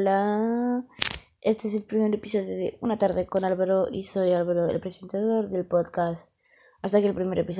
hola. Este es el primer episodio de Una tarde con Álvaro y soy Álvaro, el presentador del podcast. Hasta aquí el primer episodio.